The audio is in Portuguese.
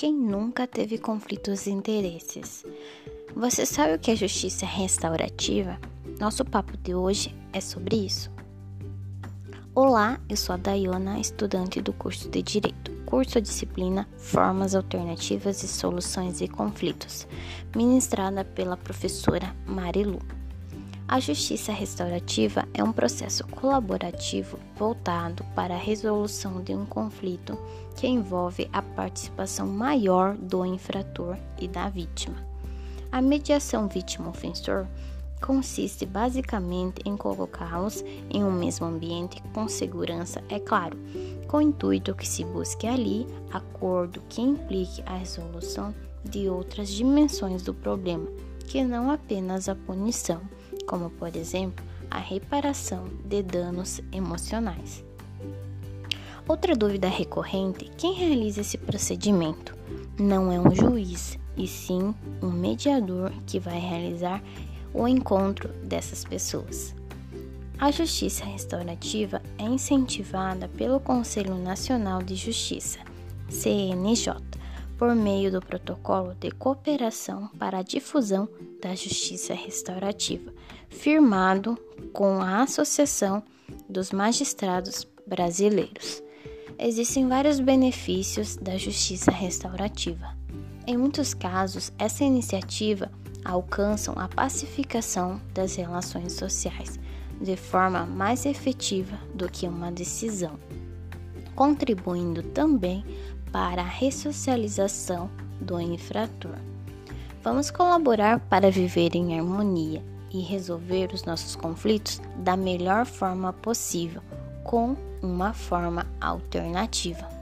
Quem nunca teve conflitos de interesses? Você sabe o que é justiça restaurativa? Nosso papo de hoje é sobre isso. Olá, eu sou a Dayana, estudante do curso de Direito, curso disciplina Formas Alternativas e Soluções de Conflitos, ministrada pela professora Marilu. A justiça restaurativa é um processo colaborativo voltado para a resolução de um conflito que envolve a participação maior do infrator e da vítima. A mediação vítima-ofensor consiste basicamente em colocá-los em um mesmo ambiente com segurança, é claro, com o intuito que se busque ali acordo que implique a resolução de outras dimensões do problema, que não apenas a punição como por exemplo a reparação de danos emocionais. Outra dúvida recorrente: quem realiza esse procedimento? Não é um juiz, e sim um mediador que vai realizar o encontro dessas pessoas. A justiça restaurativa é incentivada pelo Conselho Nacional de Justiça, CNJ, por meio do Protocolo de Cooperação para a Difusão da Justiça Restaurativa, firmado com a Associação dos Magistrados Brasileiros. Existem vários benefícios da justiça restaurativa. Em muitos casos, essa iniciativa alcança a pacificação das relações sociais de forma mais efetiva do que uma decisão, contribuindo também para a ressocialização do infrator. Vamos colaborar para viver em harmonia e resolver os nossos conflitos da melhor forma possível, com uma forma alternativa.